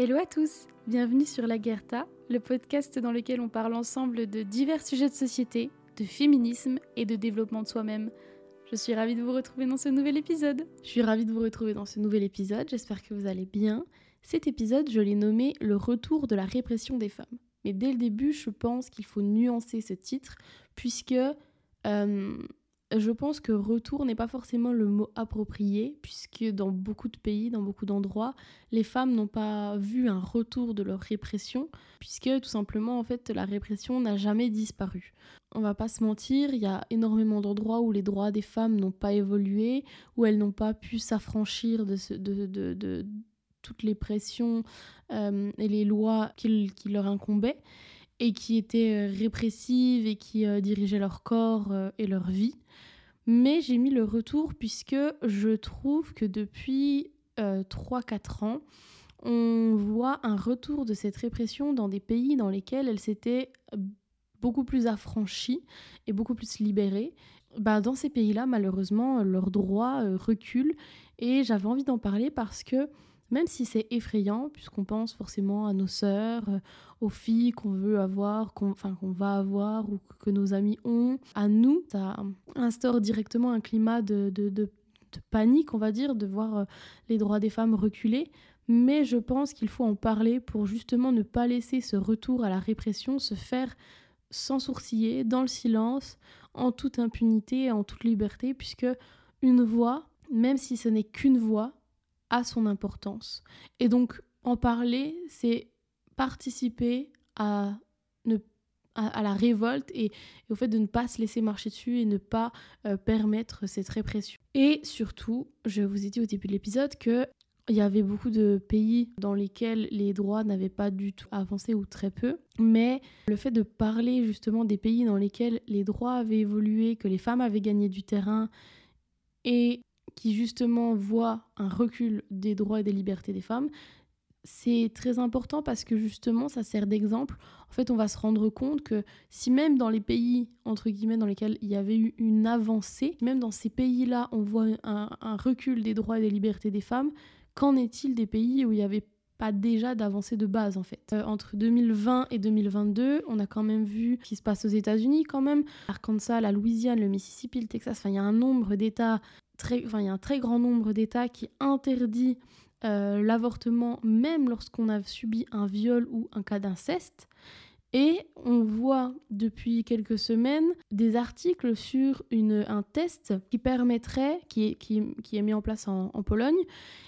Hello à tous, bienvenue sur La Guerta, le podcast dans lequel on parle ensemble de divers sujets de société, de féminisme et de développement de soi-même. Je suis ravie de vous retrouver dans ce nouvel épisode. Je suis ravie de vous retrouver dans ce nouvel épisode, j'espère que vous allez bien. Cet épisode, je l'ai nommé Le retour de la répression des femmes. Mais dès le début, je pense qu'il faut nuancer ce titre, puisque euh, je pense que retour n'est pas forcément le mot approprié, puisque dans beaucoup de pays, dans beaucoup d'endroits, les femmes n'ont pas vu un retour de leur répression, puisque tout simplement, en fait, la répression n'a jamais disparu. On va pas se mentir, il y a énormément d'endroits où les droits des femmes n'ont pas évolué, où elles n'ont pas pu s'affranchir de, toutes les pressions euh, et les lois qui leur incombaient et qui étaient euh, répressives et qui euh, dirigeaient leur corps et leur vie. Mais j'ai mis le retour puisque je trouve que depuis 3-4 ans, on voit un retour de cette répression dans des pays dans lesquels elle s'était beaucoup plus affranchie et beaucoup plus libérée. Bah, dans ces pays-là, malheureusement, leurs droits reculent et j'avais envie d'en parler parce que même si c'est effrayant, puisqu'on pense forcément à nos sœurs, euh, aux filles qu'on veut avoir, qu'on enfin, va avoir ou que nos amis ont, à nous, ça instaure directement un climat de, de, de, panique, on va dire, de voir euh, les droits des femmes reculer. Mais je pense qu'il faut en parler pour justement ne pas laisser ce retour à la répression se faire sans sourciller, dans le silence, en toute impunité, en toute liberté, puisque une voix, même si ce n'est qu'une voix, a son importance. Et donc, en parler, c'est participer à, ne, à, la révolte et, au fait de ne pas se laisser marcher dessus et ne pas euh, permettre cette répression. Et surtout, je vous ai dit au début de l'épisode que il y avait beaucoup de pays dans lesquels les droits n'avaient pas du tout avancé ou très peu, mais le fait de parler justement des pays dans lesquels les droits avaient évolué, que les femmes avaient gagné du terrain et qui justement voit un recul des droits et des libertés des femmes, c'est très important parce que justement ça sert d'exemple. En fait, on va se rendre compte que si même dans les pays entre guillemets dans lesquels il y avait eu une avancée, même dans ces pays-là, on voit un, recul des droits et des libertés des femmes, qu'en est-il des pays où il n'y avait pas déjà d'avancée de base en fait? Euh, entre 2020 et 2022, on a quand même vu ce qui se passe aux États-Unis quand même. Arkansas, la Louisiane, le Mississippi, le Texas, enfin il y a un nombre d'États il y a un très grand nombre d'États qui interdit euh, l'avortement même lorsqu'on a subi un viol ou un cas d'inceste. Et on voit depuis quelques semaines des articles sur un test qui permettrait, qui est, qui, qui est mis en place en, Pologne,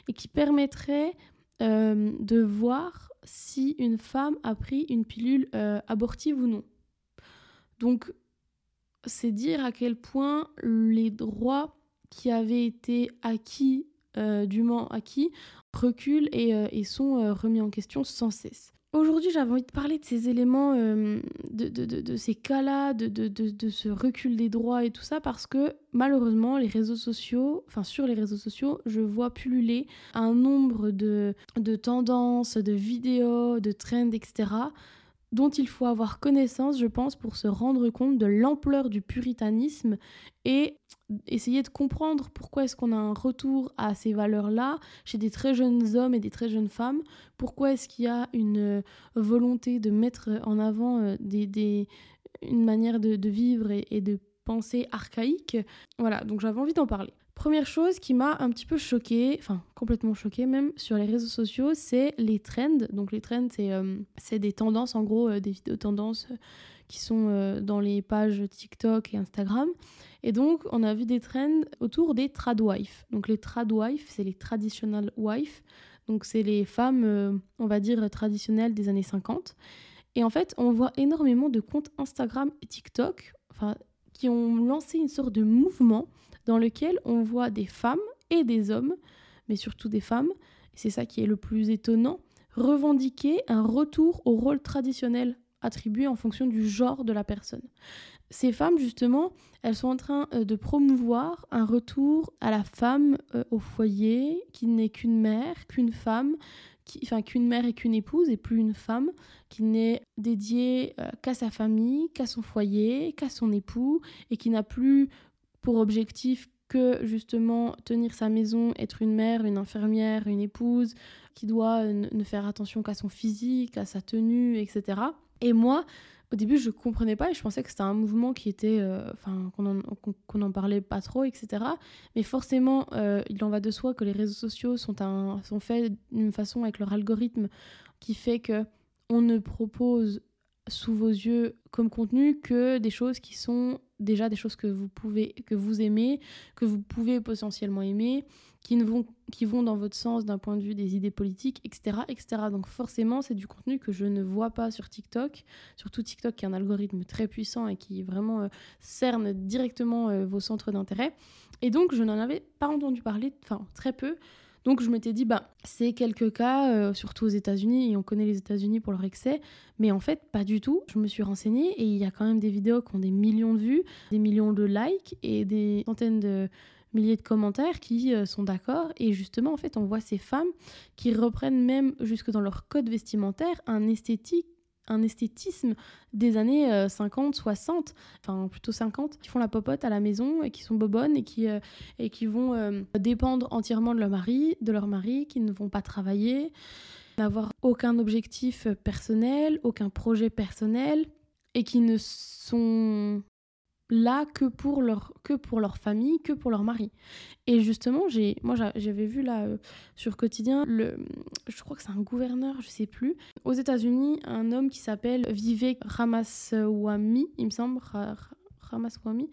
et qui permettrait euh, de voir si une femme a pris une pilule euh, abortive ou non. Donc, c'est dire à quel point les droits qui avaient été acquis, euh, dûment acquis, reculent et, euh, sont euh, remis en question sans cesse. Aujourd'hui, j'avais envie de parler de ces éléments, de, ces cas-là, de, ce recul des droits et tout ça, parce que malheureusement, les réseaux sociaux, enfin sur les réseaux sociaux, je vois pulluler un nombre de tendances, de vidéos, de trends, etc., dont il faut avoir connaissance, je pense, pour se rendre compte de l'ampleur du puritanisme et essayer de comprendre pourquoi est-ce qu'on a un retour à ces valeurs-là chez des très jeunes hommes et des très jeunes femmes, pourquoi est-ce qu'il y a une euh, volonté de mettre en avant euh, des, une manière de, vivre et, de penser archaïque? Voilà, donc j'avais envie d'en parler. Première chose qui m'a un petit peu choquée, enfin complètement choquée même sur les réseaux sociaux, c'est les trends. Donc les trends, c'est euh, des tendances, en gros, des vidéos tendances qui sont dans les pages TikTok et Instagram. Et donc, on a vu des trends autour des tradwives. Donc, les tradwives, c'est les traditional wives. Donc, c'est les femmes, euh, on va dire, traditionnelles des années 50. Et en fait, on voit énormément de comptes Instagram et TikTok qui ont lancé une sorte de mouvement dans lequel on voit des femmes et des hommes, mais surtout des femmes, et c'est ça qui est le plus étonnant, revendiquer un retour au rôle traditionnel attribué en fonction du genre de la personne. Ces femmes, justement, elles sont en train euh, de promouvoir un retour à la femme euh, au foyer, qui n'est qu'une mère, qu'une femme, enfin qu'une mère et qu'une épouse, et plus une femme, qui n'est dédiée euh, qu'à sa famille, qu'à son foyer, qu'à son époux, et qui n'a plus pour objectif que justement tenir sa maison, être une mère, une infirmière, une épouse, qui doit ne faire attention qu'à son physique, à sa tenue, etc. Et moi, au début, je comprenais pas et je pensais que c'était un mouvement qui était, euh, enfin, qu'on n'en parlait pas trop, etc. Mais forcément, euh, il en va de soi que les réseaux sociaux sont, un, sont faits d'une façon avec leur algorithme qui fait que on ne propose sous vos yeux comme contenu que des choses qui sont déjà des choses que vous pouvez que vous aimez, que vous pouvez potentiellement aimer, qui ne vont qui vont dans votre sens d'un point de vue des idées politiques, etc., etc. Donc forcément, c'est du contenu que je ne vois pas sur TikTok, surtout TikTok qui est un algorithme très puissant et qui vraiment euh, cerne directement euh, vos centres d'intérêt. Et donc je n'en avais pas entendu parler, enfin très peu. Donc je m'étais dit, bah, c'est quelques cas, euh, surtout aux États-Unis, et on connaît les États-Unis pour leur excès, mais en fait, pas du tout. Je me suis renseignée et il y a quand même des vidéos qui ont des millions de vues, des millions de likes et des centaines de milliers de commentaires qui euh, sont d'accord. Et justement, en fait, on voit ces femmes qui reprennent même jusque dans leur code vestimentaire un esthétique un esthétisme des années 50, euh, 60, enfin plutôt 50, qui font la popote à la maison et qui sont bobonnes et qui, euh, et qui vont euh, dépendre entièrement de leur mari, de leur mari, qui ne vont pas travailler, n'avoir aucun objectif personnel, aucun projet personnel et qui ne sont là que pour leur que pour leur famille, que pour leur mari. Et justement, j'ai moi j'avais vu là euh, sur quotidien le je crois que c'est un gouverneur, je sais plus, aux États-Unis, un homme qui s'appelle Vivek Ramaswamy, il me semble Ramaswamy,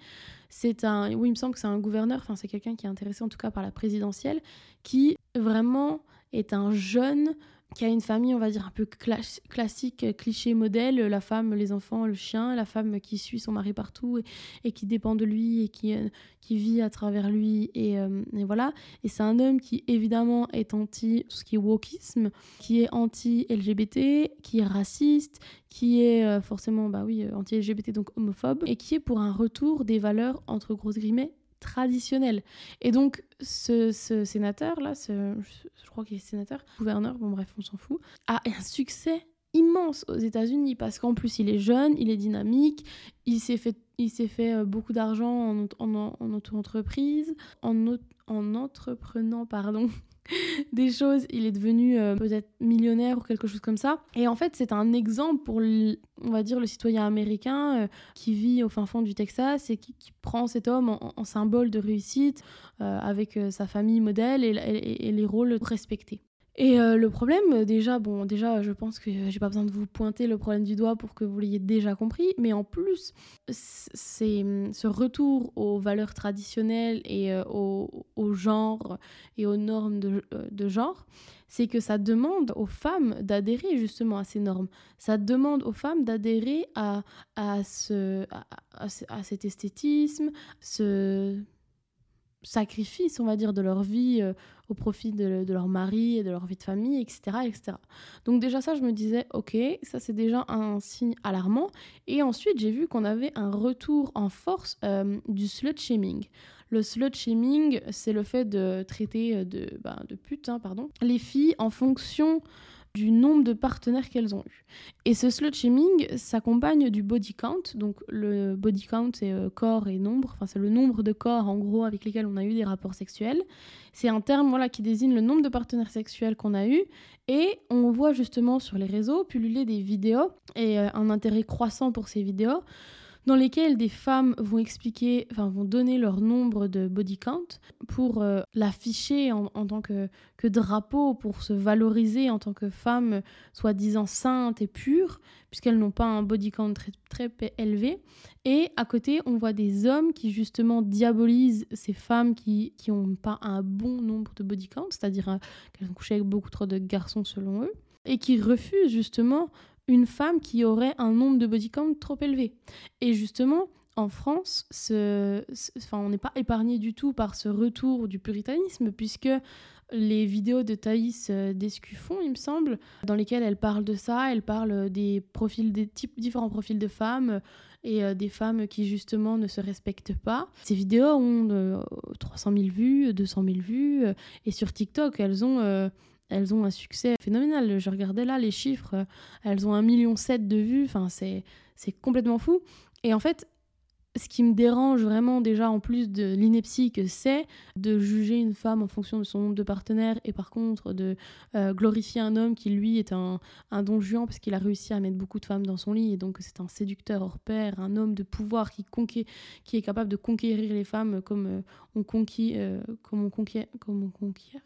c'est un oui, il me semble que c'est un gouverneur, enfin c'est quelqu'un qui est intéressé en tout cas par la présidentielle qui vraiment est un jeune qui a une famille, on va dire, un peu classique, cliché modèle, la femme, les enfants, le chien, la femme qui suit son mari partout et, qui dépend de lui et qui, euh, vit à travers lui. Euh, et, voilà. Et c'est un homme qui, évidemment, est anti tout ce qui est wokisme, qui est anti-LGBT, qui est raciste, qui est euh, forcément, bah oui, anti-LGBT, donc homophobe, et qui est pour un retour des valeurs, entre grosses guillemets, traditionnel. Et donc, ce, sénateur-là, je crois qu'il est sénateur, gouverneur, bon bref, on s'en fout, a un succès immense aux États-Unis parce qu'en plus, il est jeune, il est dynamique, il s'est fait, il s'est fait euh, beaucoup d'argent en, en, en auto-entreprise, en, en entreprenant, pardon, des choses, il est devenu euh, peut-être millionnaire ou quelque chose comme ça. Et en fait, c'est un exemple pour, on va dire, le citoyen américain euh, qui vit au fin fond du Texas et qui, prend cet homme en, symbole de réussite euh, avec sa famille modèle et les rôles respectés. Et euh, le problème, déjà, bon, déjà, je pense que j'ai pas besoin de vous pointer le problème du doigt pour que vous l'ayez déjà compris, mais en plus, c'est ce retour aux valeurs traditionnelles et euh, au, et aux normes de, euh, genre, c'est que ça demande aux femmes d'adhérer justement à ces normes. Ça demande aux femmes d'adhérer à, à, ce, à cet esthétisme, ce sacrifice, on va dire, de leur vie euh, au profit de, leur mari et de leur vie de famille, etc., etc. Donc déjà ça, je me disais, ok, ça c'est déjà un signe alarmant. Et ensuite, j'ai vu qu'on avait un retour en force euh, du slut-shaming. Le slut-shaming, c'est le fait de traiter de, ben, de pute, hein, pardon, les filles en fonction du nombre de partenaires qu'elles ont eu. Et ce slut shaming s'accompagne du body count. Donc le body count, c'est euh, corps et nombre. Enfin, c'est le nombre de corps, en gros, avec lesquels on a eu des rapports sexuels. C'est un terme voilà, qui désigne le nombre de partenaires sexuels qu'on a eu. Et on voit justement sur les réseaux pulluler des vidéos et euh, un intérêt croissant pour ces vidéos dans lesquelles des femmes vont expliquer, enfin vont donner leur nombre de body count pour euh, l'afficher en, tant que, que, drapeau, pour se valoriser en tant que femme soi-disant sainte et pure, puisqu'elles n'ont pas un body count très, très élevé. Et à côté, on voit des hommes qui justement diabolisent ces femmes qui n'ont pas un bon nombre de body count, c'est-à-dire euh, qu'elles ont couché avec beaucoup trop de garçons selon eux, et qui refusent justement une femme qui aurait un nombre de body count trop élevé. Et justement, en France, on n'est pas épargné du tout par ce retour du puritanisme, puisque les vidéos de Thaïs euh, Descuffon, il me semble, dans lesquelles elle parle de ça, elle parle des profils, des différents profils de femmes et euh, des femmes qui justement ne se respectent pas. Ces vidéos ont 300 000 vues, 200 000 vues, et sur TikTok, elles ont elles ont un succès phénoménal. Je regardais là les chiffres, euh, elles ont un million sept de vues, enfin c'est complètement fou. Et en fait, ce qui me dérange vraiment déjà en plus de l'ineptie que c'est de juger une femme en fonction de son nombre de partenaires et par contre de euh, glorifier un homme qui lui est un, un don juan parce qu'il a réussi à mettre beaucoup de femmes dans son lit et donc c'est un séducteur hors pair, un homme de pouvoir qui, qui est capable de conquérir les femmes comme euh, on conquit, euh, comme on conquiert, comme on conquiert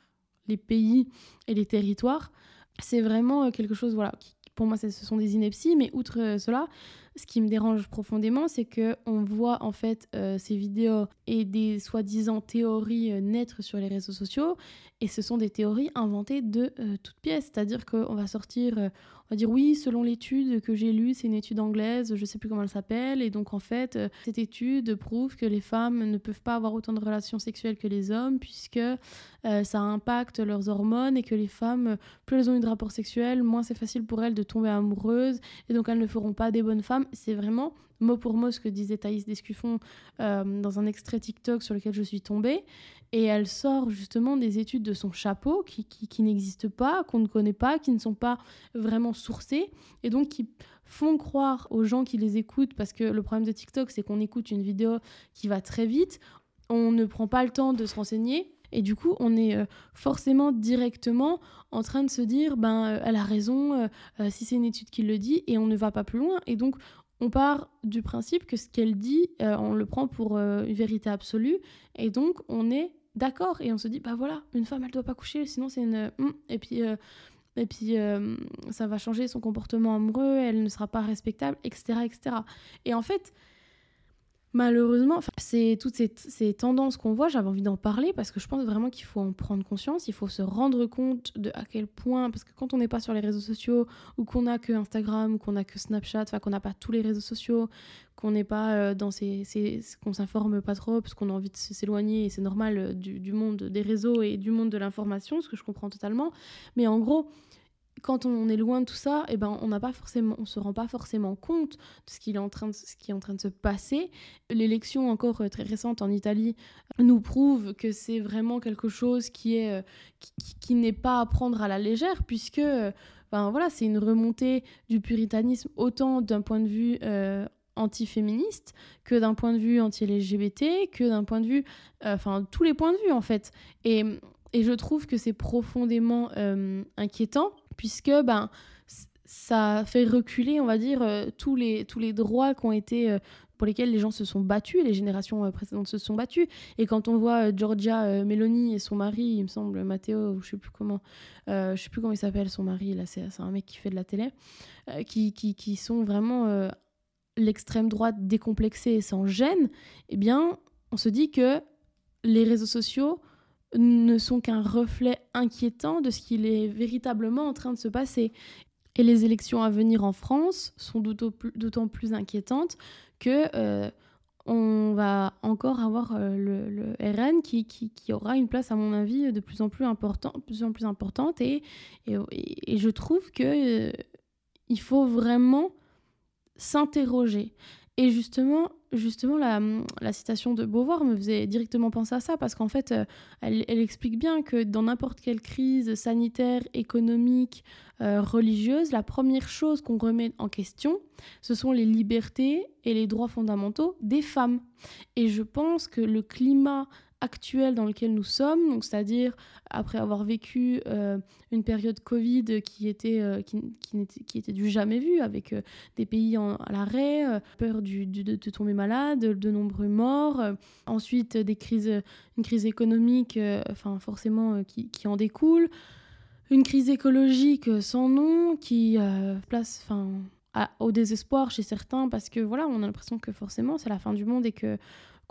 les pays et les territoires. C'est vraiment quelque chose voilà, qui, pour moi, ce sont des inepties, mais outre cela, ce qui me dérange profondément, c'est que on voit en fait euh, ces vidéos et des soi-disant théories euh, naître sur les réseaux sociaux, et ce sont des théories inventées de euh, toutes pièces. C'est-à-dire qu'on va sortir, on va dire oui, selon l'étude que j'ai lue, c'est une étude anglaise, je sais plus comment elle s'appelle, et donc en fait, cette étude prouve que les femmes ne peuvent pas avoir autant de relations sexuelles que les hommes, puisque ça impacte leurs hormones, et que les femmes, plus elles ont eu de rapports sexuels, moins c'est facile pour elles de tomber amoureuses, et donc elles ne feront pas des bonnes femmes c'est vraiment mot pour mot ce que disait Thaïs Descuffon euh, dans un extrait TikTok sur lequel je suis tombée. Et elle sort justement des études de son chapeau qui, qui, n'existent pas, qu'on ne connaît pas, qui ne sont pas vraiment sourcées, et donc qui font croire aux gens qui les écoutent, parce que le problème de TikTok, c'est qu'on écoute une vidéo qui va très vite, on ne prend pas le temps de se renseigner, et du coup, on est euh, forcément directement en train de se dire, ben, euh, elle a raison, euh, si c'est une étude qui le dit, et on ne va pas plus loin. Et donc, on part du principe que ce qu'elle dit, on le prend pour une vérité absolue, et donc on est d'accord, et on se dit, bah voilà, une femme, elle doit pas coucher, sinon c'est une... Hmm, et puis... et puis ça va changer son comportement amoureux, elle ne sera pas respectable, etc. etc. Et en fait, malheureusement, c'est toutes ces, tendances qu'on voit, j'avais envie d'en parler parce que je pense vraiment qu'il faut en prendre conscience, il faut se rendre compte de à quel point, parce que quand on n'est pas sur les réseaux sociaux, ou qu'on n'a que Instagram, ou qu'on n'a que Snapchat, enfin qu'on n'a pas tous les réseaux sociaux, qu'on n'est pas euh, dans ces, qu'on s'informe pas trop parce qu'on a envie de s'éloigner et c'est normal euh, du, du monde des réseaux et du monde de l'information, ce que je comprends totalement. Mais en gros, quand on est loin de tout ça, eh ben, on n'a pas forcément, on se rend pas forcément compte de ce, qu'il est en train de, ce qui est en train de se passer. L'élection encore euh, très récente en Italie nous prouve que c'est vraiment quelque chose qui est euh, qui, n'est pas à prendre à la légère puisque euh, ben, voilà, c'est une remontée du puritanisme autant d'un point de vue anti-féministe que d'un point de vue anti-LGBT, que d'un point de vue, enfin tous les points de vue en fait. Et, et je trouve que c'est profondément inquiétant puisque ben, ça fait reculer, on va dire, euh, tous, les, tous les droits qui ont été, euh, pour lesquels les gens se sont battus, les générations euh, précédentes se sont battues. Et quand on voit Georgia Meloni et son mari, il me semble, Matteo, je sais plus comment, je sais plus comment il s'appelle son mari, là, c'est un mec qui fait de la télé, qui, qui, qui, sont vraiment l'extrême droite décomplexée et sans gêne, eh bien, on se dit que les réseaux sociaux ne sont qu'un reflet inquiétant de ce qu'il est véritablement en train de se passer. Et les élections à venir en France sont d'autant plus inquiétantes que euh, on va encore avoir euh, le, RN qui, aura une place, à mon avis, de plus en plus, plus, en plus importante. Et, et, je trouve que euh, il faut vraiment s'interroger. Et justement, la, citation de Beauvoir me faisait directement penser à ça, parce qu'en fait, euh, elle, explique bien que dans n'importe quelle crise sanitaire, économique, euh, religieuse, la première chose qu'on remet en question, ce sont les libertés et les droits fondamentaux des femmes. Et je pense que le climat actuel dans lequel nous sommes, c'est-à-dire après avoir vécu euh, une période Covid qui était, euh, qui, qui, était du jamais vu, avec euh, des pays à l'arrêt, peur du, de, tomber malade, de nombreux morts, ensuite des crises, une crise économique, enfin forcément qui, qui, en découle, une crise écologique sans nom qui place, enfin au désespoir chez certains parce que voilà on a l'impression que forcément c'est la fin du monde et que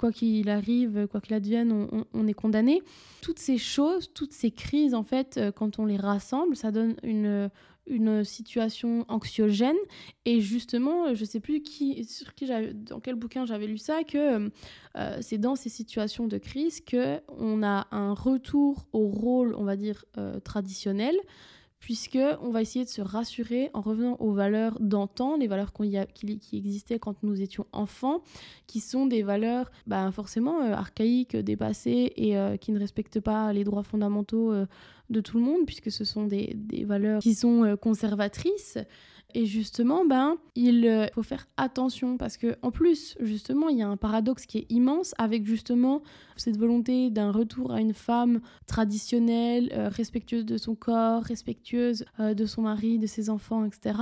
quoi qu'il arrive, quoi qu'il advienne, on, est condamné. Toutes ces choses, toutes ces crises, en fait, euh, quand on les rassemble, ça donne une, une situation anxiogène. Et justement, je sais plus qui, sur qui dans quel bouquin j'avais lu ça, que euh, c'est dans ces situations de crise que on a un retour au rôle, on va dire, euh, traditionnel puisque on va essayer de se rassurer en revenant aux valeurs d'antan, les valeurs qui, qui, existaient quand nous étions enfants, qui sont des valeurs bah, forcément euh, archaïques, dépassées et euh, qui ne respectent pas les droits fondamentaux euh, de tout le monde, puisque ce sont des valeurs qui sont conservatrices. Et justement, ben, il euh, faut faire attention parce que en plus, justement, il y a un paradoxe qui est immense avec justement cette volonté d'un retour à une femme traditionnelle, euh, respectueuse de son corps, respectueuse euh, de son mari, de ses enfants, etc.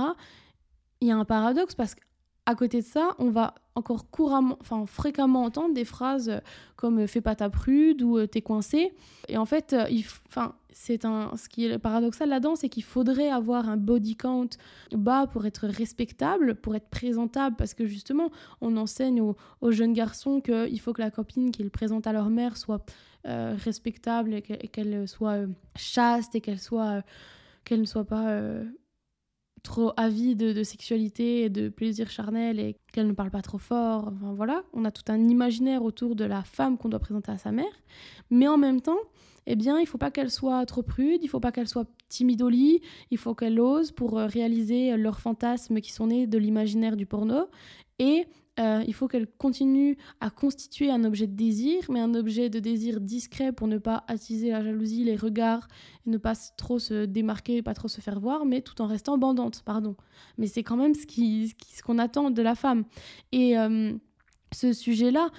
Il y a un paradoxe parce que à côté de ça, on va encore couramment, enfin fréquemment entendre des phrases euh, comme euh, fais pas ta prude ou euh, t'es coincé. Et en fait, enfin, c'est un, ce qui est paradoxal là-dedans, c'est qu'il faudrait avoir un body count bas pour être respectable, pour être présentable, parce que justement, on enseigne aux, jeunes garçons qu'il faut que la copine qu'ils présentent à leur mère soit respectable et qu'elle soit chaste et qu'elle soit qu'elle ne soit pas trop avide de, sexualité et de plaisir charnel et qu'elle ne parle pas trop fort. Enfin voilà, on a tout un imaginaire autour de la femme qu'on doit présenter à sa mère. Mais en même temps, eh bien, il faut pas qu'elle soit trop prude, il faut pas qu'elle soit lit, il faut qu'elle ose pour euh, réaliser leurs fantasmes qui sont nés de l'imaginaire du porno. Et euh, il faut qu'elle continue à constituer un objet de désir, mais un objet de désir discret pour ne pas attiser la jalousie, les regards, et ne pas trop se démarquer, pas trop se faire voir, mais tout en restant bandante, pardon. Mais c'est quand même ce qu'on attend de la femme. Et euh, ce sujet-là,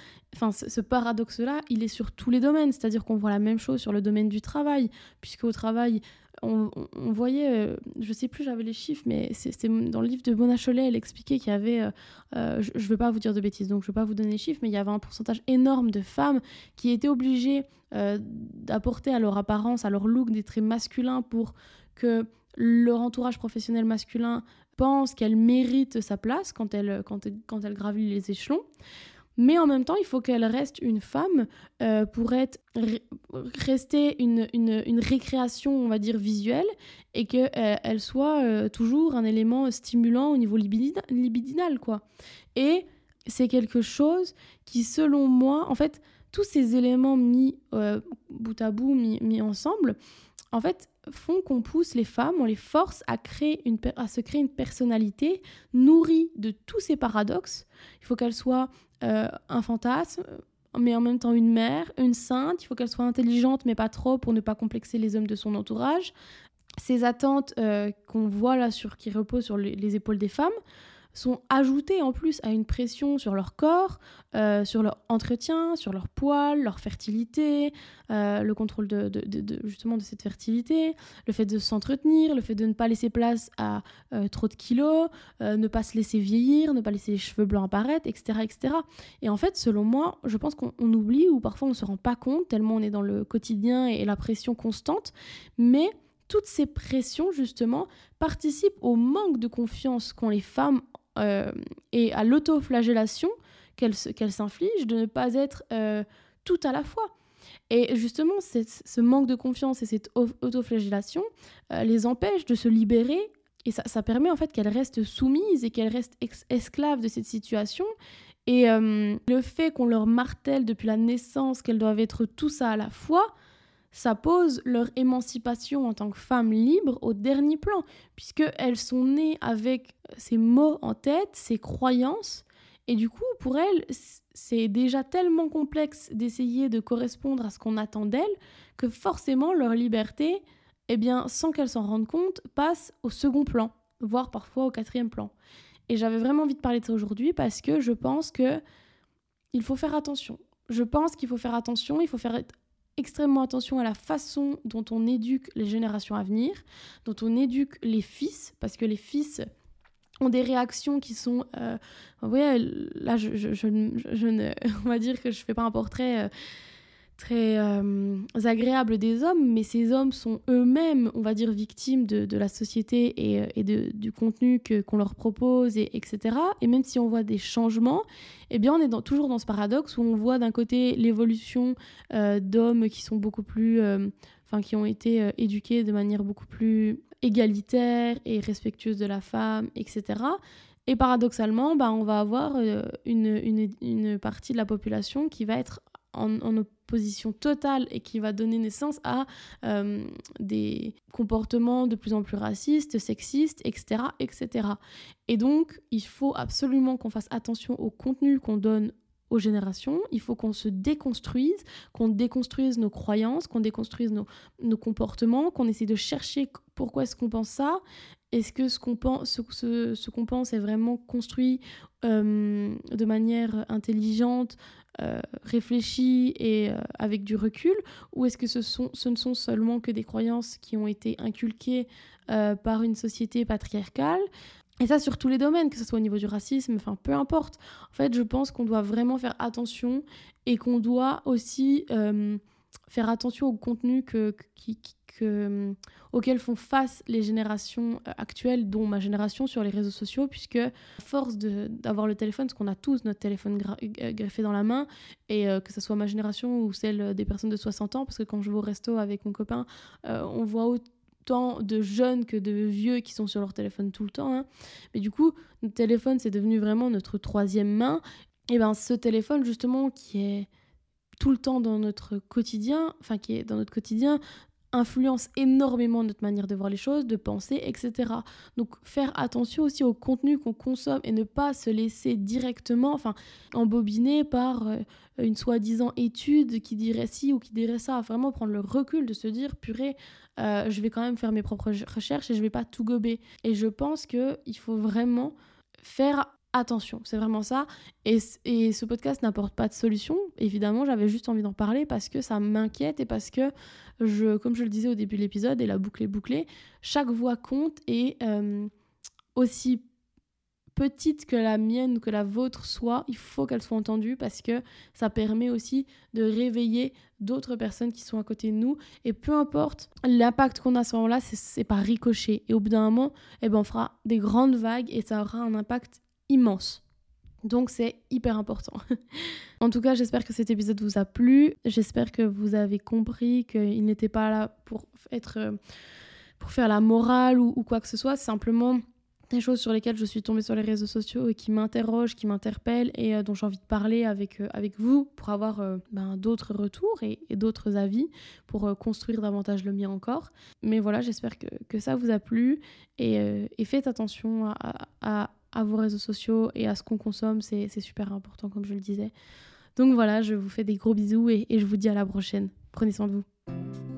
ce, paradoxe-là, il est sur tous les domaines, c'est-à-dire qu'on voit la même chose sur le domaine du travail, puisque au travail, on, voyait, euh, je sais plus, j'avais les chiffres, mais c'est dans le livre de Mona Cholet, elle expliquait qu'il y avait, euh, euh, je ne veux pas vous dire de bêtises, donc je ne vais pas vous donner les chiffres, mais il y avait un pourcentage énorme de femmes qui étaient obligées d'apporter à leur apparence, à leur look des traits masculins pour que leur entourage professionnel masculin qu'elle mérite sa place quand elle, quand, elle gravit les échelons. Mais en même temps, il faut qu'elle reste une femme euh, pour être rester une, une, une, récréation, on va dire, visuelle, et qu'elle euh, soit euh, toujours un élément stimulant au niveau libidinal, quoi. Et c'est quelque chose qui, selon moi, en fait, tous ces éléments mis bout à bout, mis, ensemble, en fait, font qu'on pousse les femmes, on les force à, créer une, à se créer une personnalité nourrie de tous ces paradoxes. Il faut qu'elles soient euh, un fantasme, mais en même temps une mère, une sainte. Il faut qu'elle soit intelligente, mais pas trop pour ne pas complexer les hommes de son entourage. Ces attentes euh, qu'on voit là, sur, qui reposent sur les épaules des femmes, sont ajoutés en plus à une pression sur leur corps, euh, sur leur entretien, sur leur poil, leur fertilité, euh, le contrôle de, justement de cette fertilité, le fait de s'entretenir, le fait de ne pas laisser place à euh, trop de kilos, ne pas se laisser vieillir, ne pas laisser les cheveux blancs apparaître, etc. etc. Et en fait, selon moi, je pense qu'on oublie ou parfois on ne se rend pas compte tellement on est dans le quotidien et la pression constante, mais toutes ces pressions, justement, participent au manque de confiance qu'ont les femmes euh, et à l'autoflagellation qu'elle s'inflige de ne pas être euh, tout à la fois. Et justement, ce manque de confiance et cette autoflagellation euh, les empêche de se libérer et ça, ça permet en fait qu'elles restent soumises et qu'elles restent esclaves de cette situation. Et le fait qu'on leur martèle depuis la naissance qu'elles doivent être tout ça à la fois, ça pose leur émancipation en tant que femmes libres au dernier plan, puisqu'elles sont nées avec ces mots en tête, ces croyances, et du coup, pour elles, c'est déjà tellement complexe d'essayer de correspondre à ce qu'on attend d'elles, que forcément leur liberté, eh bien, sans qu'elles s'en rendent compte, passe au second plan, voire parfois au quatrième plan. Et j'avais vraiment envie de parler de ça aujourd'hui parce que je pense que il faut faire attention. Je pense qu'il faut faire attention, il faut faire extrêmement attention à la façon dont on éduque les générations à venir, dont on éduque les fils, parce que les fils ont des réactions qui sont... Euh, là, je, je, je, ne... On va dire que je fais pas un portrait... Euh, très euh, agréable des hommes, mais ces hommes sont eux-mêmes, on va dire, victimes de, la société et, et de, du contenu que, qu'on leur propose, et, etc. Et même si on voit des changements, eh bien, on est toujours dans ce paradoxe où on voit d'un côté l'évolution euh, d'hommes qui sont beaucoup plus, euh, enfin, qui ont été éduqués de manière beaucoup plus égalitaire et respectueuse de la femme, etc. Et paradoxalement, bah, on va avoir une, une, une, partie de la population qui va être en, en, position totale et qui va donner naissance à euh, des comportements de plus en plus racistes, sexistes, etc., etc. Et donc, il faut absolument qu'on fasse attention au contenu qu'on donne aux générations, il faut qu'on se déconstruise, qu'on déconstruise nos croyances, qu'on déconstruise nos, comportements, qu'on essaie de chercher pourquoi est-ce qu'on pense ça. Est-ce que ce qu'on pense, est vraiment construit euh, de manière intelligente, euh, réfléchie et euh, avec du recul? Ou est-ce que ce ne sont seulement que des croyances qui ont été inculquées par une société patriarcale? Et ça sur tous les domaines, que ce soit au niveau du racisme, enfin peu importe. En fait, je pense qu'on doit vraiment faire attention et qu'on doit aussi faire attention au contenu que, qui, que, auxquels font face les générations euh, actuelles, dont ma génération sur les réseaux sociaux, puisque à force d'avoir le téléphone, parce qu'on a tous notre téléphone euh, greffé dans la main, et euh, que ce soit ma génération ou celle des personnes de 60 ans, parce que quand je vais au resto avec mon copain, on voit autant de jeunes que de vieux qui sont sur leur téléphone tout le temps. Hein. Mais du coup, notre téléphone, c'est devenu vraiment notre troisième main. Et ben ce téléphone, justement, qui est tout le temps dans notre quotidien, enfin qui est dans notre quotidien, influence énormément notre manière de voir les choses, de penser, etc. Donc faire attention aussi au contenu qu'on consomme et ne pas se laisser directement, enfin, embobiner par euh, une soi-disant étude qui dirait ci ou qui dirait ça. Vraiment prendre le recul de se dire, purée, euh, je vais quand même faire mes propres recherches et je vais pas tout gober. Et je pense qu'il faut vraiment faire attention, c'est vraiment ça. Et, et ce podcast n'apporte pas de solution, évidemment, j'avais juste envie d'en parler parce que ça m'inquiète et parce que, je, comme je le disais au début de l'épisode, et la boucle est bouclée, chaque voix compte et euh, aussi petite que la mienne ou que la vôtre soit, il faut qu'elle soit entendue parce que ça permet aussi de réveiller d'autres personnes qui sont à côté de nous. Et peu importe l'impact qu'on a à ce moment-là, c'est pas ricochet. Et au bout d'un moment, eh ben, on fera des grandes vagues et ça aura un impact immense. Donc c'est hyper important. en tout cas, j'espère que cet épisode vous a plu. J'espère que vous avez compris qu'il n'était pas là pour être euh, pour faire la morale ou, quoi que ce soit. Simplement des choses sur lesquelles je suis tombée sur les réseaux sociaux et qui m'interrogent, qui m'interpellent et euh, dont j'ai envie de parler avec, euh, avec vous pour avoir ben, d'autres retours et, d'autres avis pour construire davantage le mien encore. Mais voilà, j'espère que, que, ça vous a plu et, et faites attention à à vos réseaux sociaux et à ce qu'on consomme, c'est super important comme je le disais. Donc voilà, je vous fais des gros bisous et, je vous dis à la prochaine. Prenez soin de vous.